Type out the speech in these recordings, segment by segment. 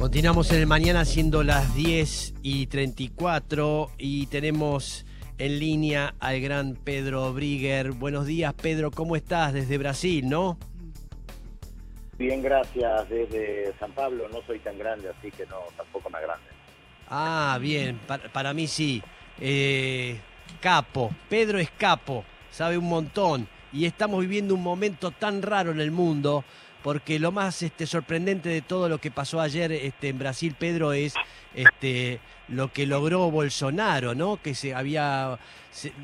Continuamos en el mañana siendo las 10 y 34 y tenemos en línea al gran Pedro Brigger. Buenos días Pedro, ¿cómo estás desde Brasil, no? Bien, gracias. Desde San Pablo no soy tan grande, así que no, tampoco más grande. Ah, bien, para, mí sí. Eh, capo, Pedro es capo, sabe un montón. Y estamos viviendo un momento tan raro en el mundo porque lo más este, sorprendente de todo lo que pasó ayer este, en Brasil, Pedro, es este, lo que logró Bolsonaro, ¿no? Que se había,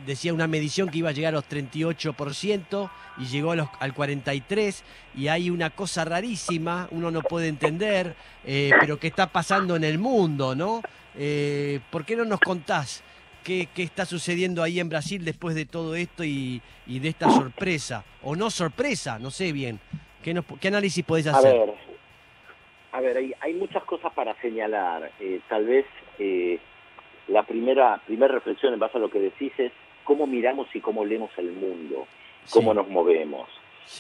decía una medición que iba a llegar a los 38% y llegó a los, al 43% y hay una cosa rarísima, uno no puede entender, eh, pero que está pasando en el mundo, ¿no? Eh, ¿Por qué no nos contás qué, está sucediendo ahí en Brasil después de todo esto y de esta sorpresa? O no sorpresa, no sé bien. ¿Qué, análisis podés hacer? A ver, a ver hay, muchas cosas para señalar. Eh, tal vez eh, la primera, primera reflexión en base a lo que decís es cómo miramos y cómo leemos el mundo, cómo nos movemos.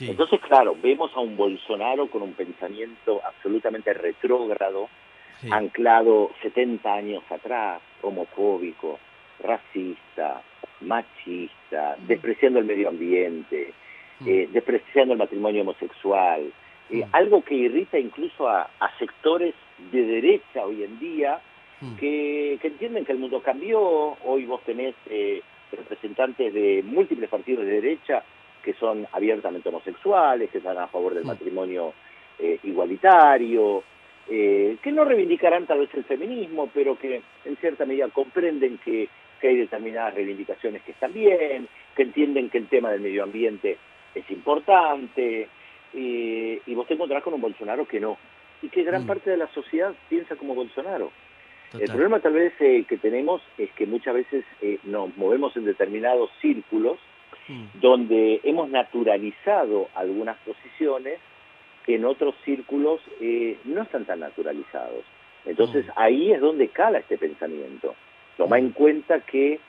Entonces, claro, vemos a un Bolsonaro con un pensamiento absolutamente retrógrado, anclado 70 años atrás, homofóbico, racista, machista, despreciando el medio ambiente, Mm. Eh, despreciando el matrimonio homosexual, eh, mm. algo que irrita incluso a, sectores de derecha hoy en día mm. que, entienden que el mundo cambió. Hoy vos tenés eh, representantes de múltiples partidos de derecha que son abiertamente homosexuales, que están a favor del matrimonio eh, igualitario, que no reivindicarán tal vez el feminismo, pero que en cierta medida comprenden que, que hay determinadas reivindicaciones que están bien, que entienden que el tema del medio ambiente es importante, y vos te encontrás con un Bolsonaro que no, y que gran mm. parte de la sociedad piensa como Bolsonaro. El problema tal vez eh, que tenemos es que muchas veces eh, nos movemos en determinados círculos mm. donde hemos naturalizado algunas posiciones que en otros círculos eh, no están tan naturalizados. Entonces mm. ahí es donde cala este pensamiento. Toma en cuenta que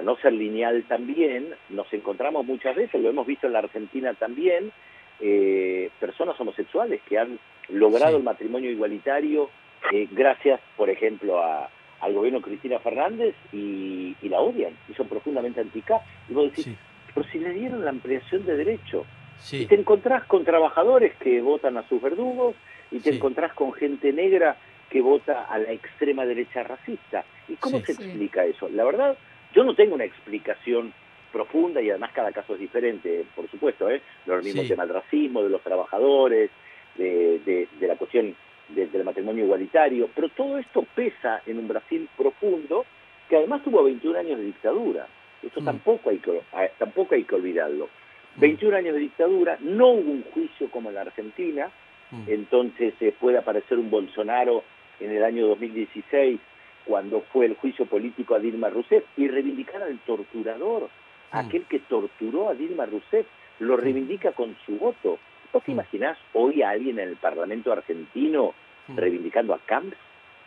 para no ser lineal también, nos encontramos muchas veces, lo hemos visto en la Argentina también, eh, personas homosexuales que han logrado el matrimonio igualitario eh, gracias, por ejemplo, al gobierno Cristina Fernández y, la odian y son profundamente anti Y vos decís, pero si le dieron la ampliación de derecho. Y te encontrás con trabajadores que votan a sus verdugos y te encontrás con gente negra que vota a la extrema derecha racista. ¿Y cómo se explica eso? La verdad, yo no tengo una explicación profunda y además cada caso es diferente, por supuesto, ¿eh? Lo mismo tema del racismo, de los trabajadores, de, la cuestión del matrimonio igualitario, pero todo esto pesa en un Brasil profundo que además tuvo 21 años de dictadura. Eso mm. tampoco, hay que, tampoco hay que olvidarlo. 21 mm. años de dictadura, no hubo un juicio como en la Argentina, mm. entonces eh, puede aparecer un Bolsonaro en el año 2016 cuando fue el juicio político a Dilma Rousseff y reivindicar al torturador, mm. aquel que torturó a Dilma Rousseff, lo mm. reivindica con su voto. ¿Vos te mm. imaginás hoy a alguien en el Parlamento argentino reivindicando a Camps,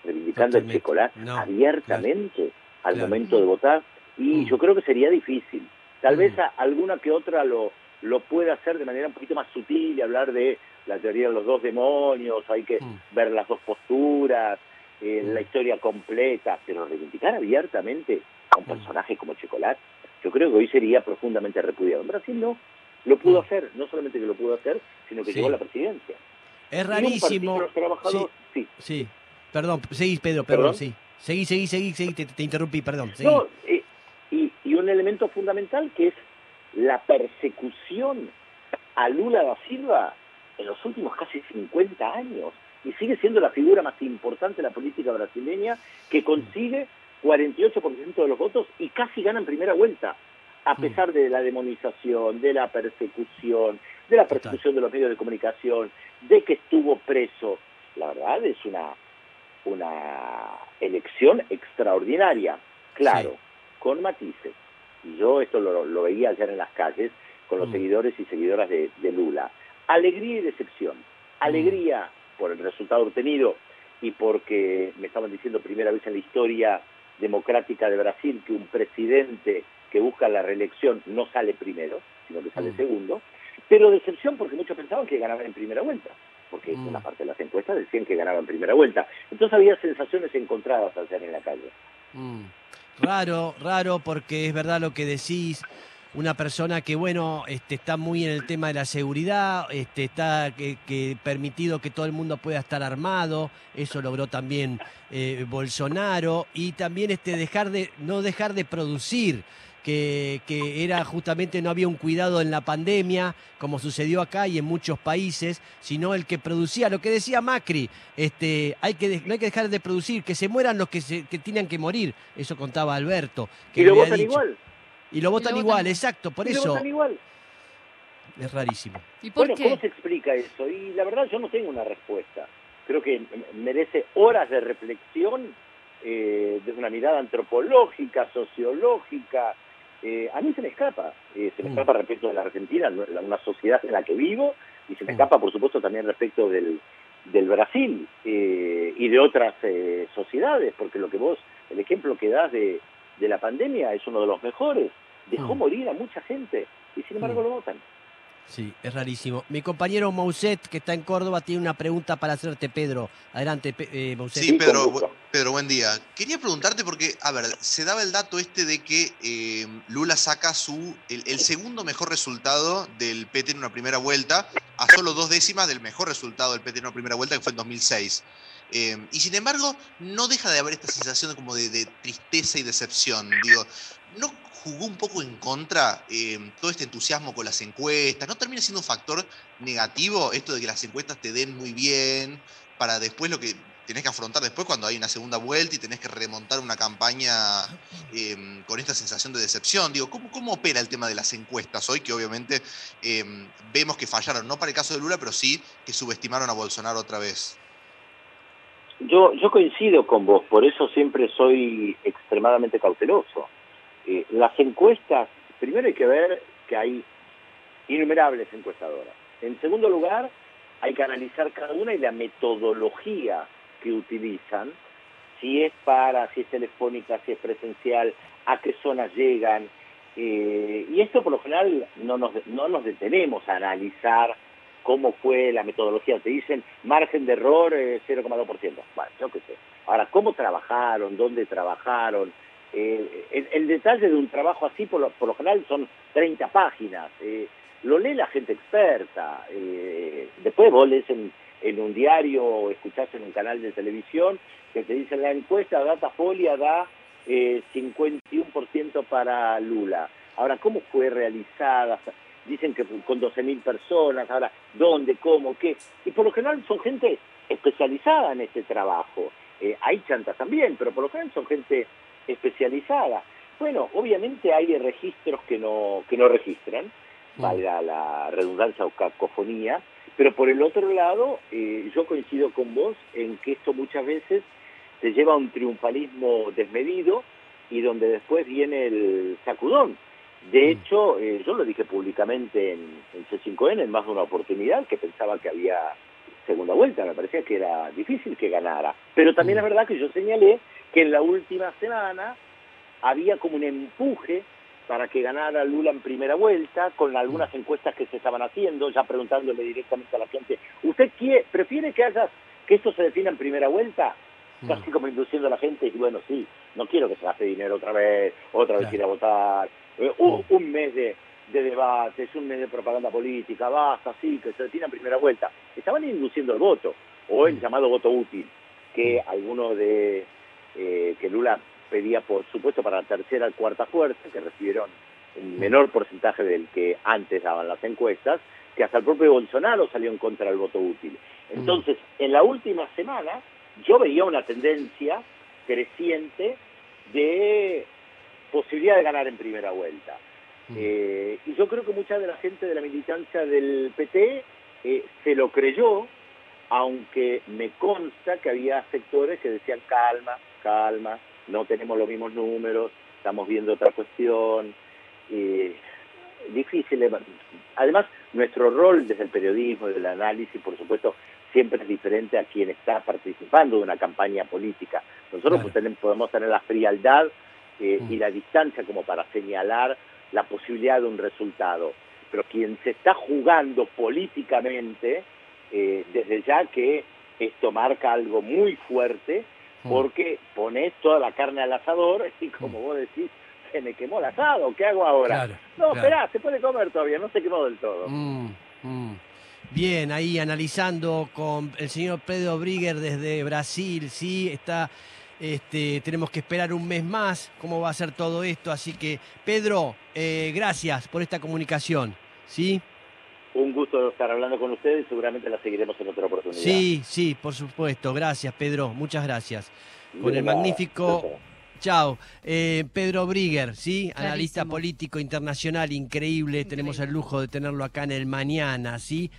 reivindicando el chocolate abiertamente al momento de votar? Y yo creo que sería difícil. Tal vez alguna que otra lo, lo pueda hacer de manera un poquito más sutil y hablar de la teoría de los dos demonios, hay que ver las dos posturas, la historia completa, pero reivindicar abiertamente a un personaje como Chocolate, yo creo que hoy sería profundamente repudiado. En Brasil no, lo pudo mm. hacer, no solamente que lo pudo hacer, sino que llegó a la presidencia. Es rarísimo. Sí, sí, Perdón, seguís, Pedro, perdón, sí. Seguí, seguí, seguí, seguí, te, interrumpí, perdón. No, eh, y, y un elemento fundamental que es la persecución a Lula da Silva en los últimos casi 50 años y sigue siendo la figura más importante de la política brasileña que consigue 48% de los votos y casi gana en primera vuelta, a pesar de la demonización, de la persecución, de la persecución de los medios de comunicación, de que estuvo preso. La verdad es una, una elección extraordinaria, claro, con matices. Y yo esto lo, veía ayer en las calles con los mm. seguidores y seguidoras de, de Lula. Alegría y decepción. Mm. Por el resultado obtenido y porque me estaban diciendo primera vez en la historia democrática de Brasil que un presidente que busca la reelección no sale primero, sino que sale mm. segundo, pero decepción porque muchos pensaban que ganaba en primera vuelta. porque Mm. una parte de las encuestas decían que ganaba en primera vuelta. Entonces había sensaciones encontradas ayer en la calle. Mm. Raro, raro, porque es verdad lo que decís. Una persona que, bueno, este, está muy en el tema de la seguridad, este, está que, que permitido que todo el mundo pueda estar armado, eso logró también eh, Bolsonaro, y también este, dejar de, no dejar de producir, que, que era justamente no había un cuidado en la pandemia, como sucedió acá y en muchos países, sino el que producía, lo que decía Macri, este, hay que, no hay que dejar de producir, que se mueran los que, se, que tenían que morir, eso contaba Alberto. Que y lo había votan dicho. igual. Y lo votan lo igual, votan exacto, por y lo eso votan igual. es rarísimo. ¿Y por Bueno, qué? ¿cómo se explica eso? Y la verdad yo no tengo una respuesta. Creo que merece horas de reflexión, eh, desde una mirada antropológica, sociológica. Eh, a mí se me escapa, eh, se me Mm. escapa respecto de la Argentina, la- una sociedad en la que vivo, y se me Mm. escapa, por supuesto, también respecto del, del Brasil eh, y de otras eh, sociedades, porque lo que vos, el ejemplo que das de, de la pandemia es uno de los mejores. Dejó Mm. morir a mucha gente y sin embargo Mm. lo votan. Sí, es rarísimo. Mi compañero Mouset, que está en Córdoba, tiene una pregunta para hacerte, Pedro. Adelante, eh, Mouset. Sí, Pedro, bu- Pedro, buen día. Quería preguntarte porque, a ver, se daba el dato este de que eh, Lula saca su el, el segundo mejor resultado del PT en una primera vuelta, a solo dos décimas del mejor resultado del PT en una primera vuelta, que fue en 2006. Eh, y sin embargo, no deja de haber esta sensación como de, de tristeza y decepción. Digo, ¿no jugó un poco en contra eh, todo este entusiasmo con las encuestas? ¿No termina siendo un factor negativo esto de que las encuestas te den muy bien para después lo que tenés que afrontar después cuando hay una segunda vuelta y tenés que remontar una campaña eh, con esta sensación de decepción. Digo, ¿cómo, ¿cómo opera el tema de las encuestas hoy? Que obviamente eh, vemos que fallaron, no para el caso de Lula, pero sí que subestimaron a Bolsonaro otra vez. Yo, yo coincido con vos, por eso siempre soy extremadamente cauteloso. Eh, las encuestas, primero hay que ver que hay innumerables encuestadoras. En segundo lugar, hay que analizar cada una y la metodología que utilizan, si es para, si es telefónica, si es presencial, a qué zonas llegan. Eh, y esto por lo general no nos, no nos detenemos a analizar cómo fue la metodología. Te dicen margen de error eh, 0,2%. Bueno, yo qué sé. Ahora, ¿cómo trabajaron? ¿Dónde trabajaron? Eh, el, detalle de un trabajo así, por lo, por lo general, son 30 páginas. Eh, lo lee la gente experta. Eh, después vos lees en, en un diario o escuchás en un canal de televisión que te dicen la encuesta Datafolia da eh, 51% para Lula. Ahora, ¿cómo fue realizada? Dicen que con 12.000 personas. Ahora, ¿dónde? ¿Cómo? ¿Qué? Y por lo general son gente especializada en este trabajo. Eh, hay chantas también, pero por lo general son gente especializada. Bueno, obviamente hay registros que no, que no registran, valga la redundancia o cacofonía, pero por el otro lado, eh, yo coincido con vos en que esto muchas veces te lleva a un triunfalismo desmedido y donde después viene el sacudón. De hecho, eh, yo lo dije públicamente en, en C5N en más de una oportunidad que pensaba que había segunda vuelta, me parecía que era difícil que ganara. Pero también es verdad que yo señalé que en la última semana había como un empuje para que ganara Lula en primera vuelta, con algunas encuestas que se estaban haciendo, ya preguntándole directamente a la gente, ¿usted quiere, prefiere que haya, que esto se defina en primera vuelta? Casi como induciendo a la gente, y bueno, sí, no quiero que se gaste dinero otra vez, otra vez Claro. ir a votar, eh, un, un mes de, de debates, un mes de propaganda política, basta, sí, que se defina en primera vuelta. Estaban induciendo el voto, o el Mm. llamado voto útil, que algunos de, eh, que Lula pedía, por supuesto, para la tercera y cuarta fuerza, que recibieron un menor porcentaje del que antes daban las encuestas, que hasta el propio Bolsonaro salió en contra del voto útil. Entonces, en la última semana, yo veía una tendencia creciente de posibilidad de ganar en primera vuelta. Mm. Eh, y yo creo que mucha de la gente de la militancia del PT eh, se lo creyó, aunque me consta que había sectores que decían calma, calma, no tenemos los mismos números, estamos viendo otra cuestión. Eh, difícil. eh, Además, nuestro rol desde el periodismo, desde el análisis, por supuesto, siempre es diferente a quien está participando de una campaña política. Nosotros Claro. podemos tener la frialdad eh, Mm. y la distancia como para señalar la posibilidad de un resultado. Pero quien se está jugando políticamente eh, desde ya que esto marca algo muy fuerte Mm. Porque pones toda la carne al asador y como vos decís, se me quemó el asado, ¿qué hago ahora? Claro, no, claro. esperá, se puede comer todavía, no se quemó del todo. Mm, mm. Bien, ahí analizando con el señor Pedro Brigger desde Brasil, sí, está, este, tenemos que esperar un mes más, cómo va a ser todo esto, así que Pedro, eh, gracias por esta comunicación, ¿sí? Un gusto estar hablando con ustedes, seguramente la seguiremos en otra oportunidad. Sí, sí, por supuesto, gracias Pedro, muchas gracias. Con el nada. magnífico Chao. Eh, Pedro Brigger, ¿sí? Analista político internacional, increíble. Tenemos el lujo de tenerlo acá en el mañana, ¿sí?